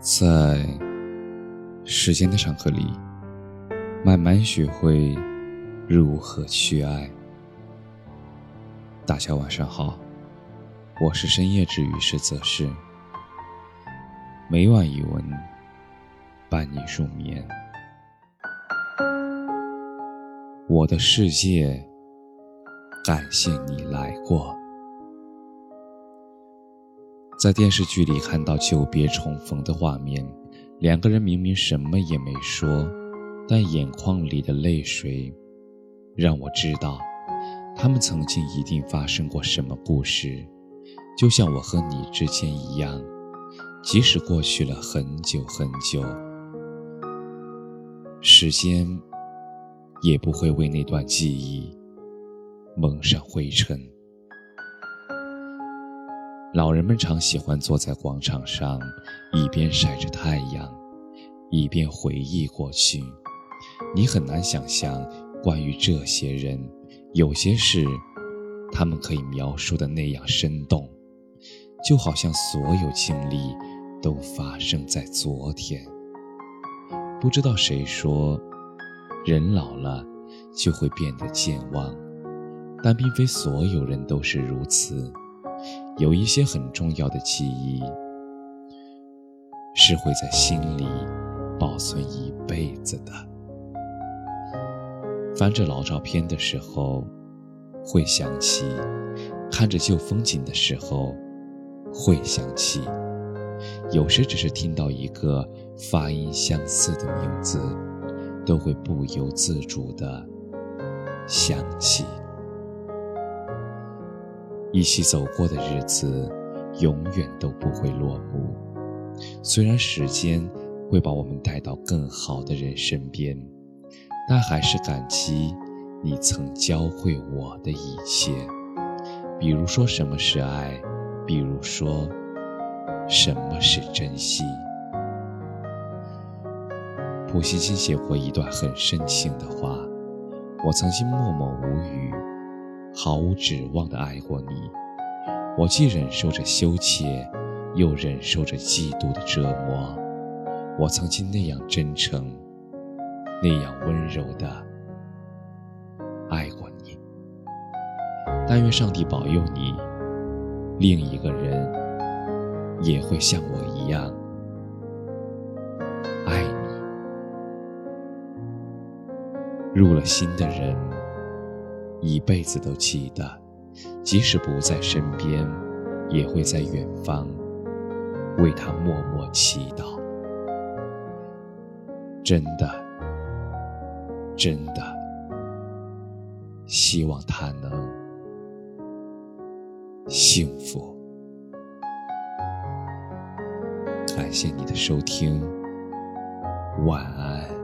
在时间的长河里，慢慢学会如何去爱。大家晚上好，我是深夜治愈师泽是，每晚一文伴你入眠。我的世界，感谢你来过。在电视剧里看到久别重逢的画面，两个人明明什么也没说，但眼眶里的泪水，让我知道，他们曾经一定发生过什么故事，就像我和你之间一样，即使过去了很久很久，时间也不会为那段记忆蒙上灰尘。老人们常喜欢坐在广场上，一边晒着太阳，一边回忆过去。你很难想象，关于这些人，有些事，他们可以描述的那样生动，就好像所有经历都发生在昨天。不知道谁说，人老了就会变得健忘，但并非所有人都是如此。有一些很重要的记忆，是会在心里保存一辈子的。翻着老照片的时候，会想起；看着旧风景的时候，会想起。有时只是听到一个发音相似的名字，都会不由自主的想起。一起走过的日子，永远都不会落幕。虽然时间会把我们带到更好的人身边，但还是感激你曾教会我的一切。比如说什么是爱，比如说什么是珍惜。普希金写过一段很深情的话，我曾经默默无语。毫无指望的爱过你，我既忍受着羞怯，又忍受着嫉妒的折磨。我曾经那样真诚，那样温柔的爱过你。但愿上帝保佑你，另一个人也会像我一样爱你。入了心的人。一辈子都记得，即使不在身边，也会在远方为他默默祈祷。真的，真的，希望他能幸福。感谢你的收听，晚安。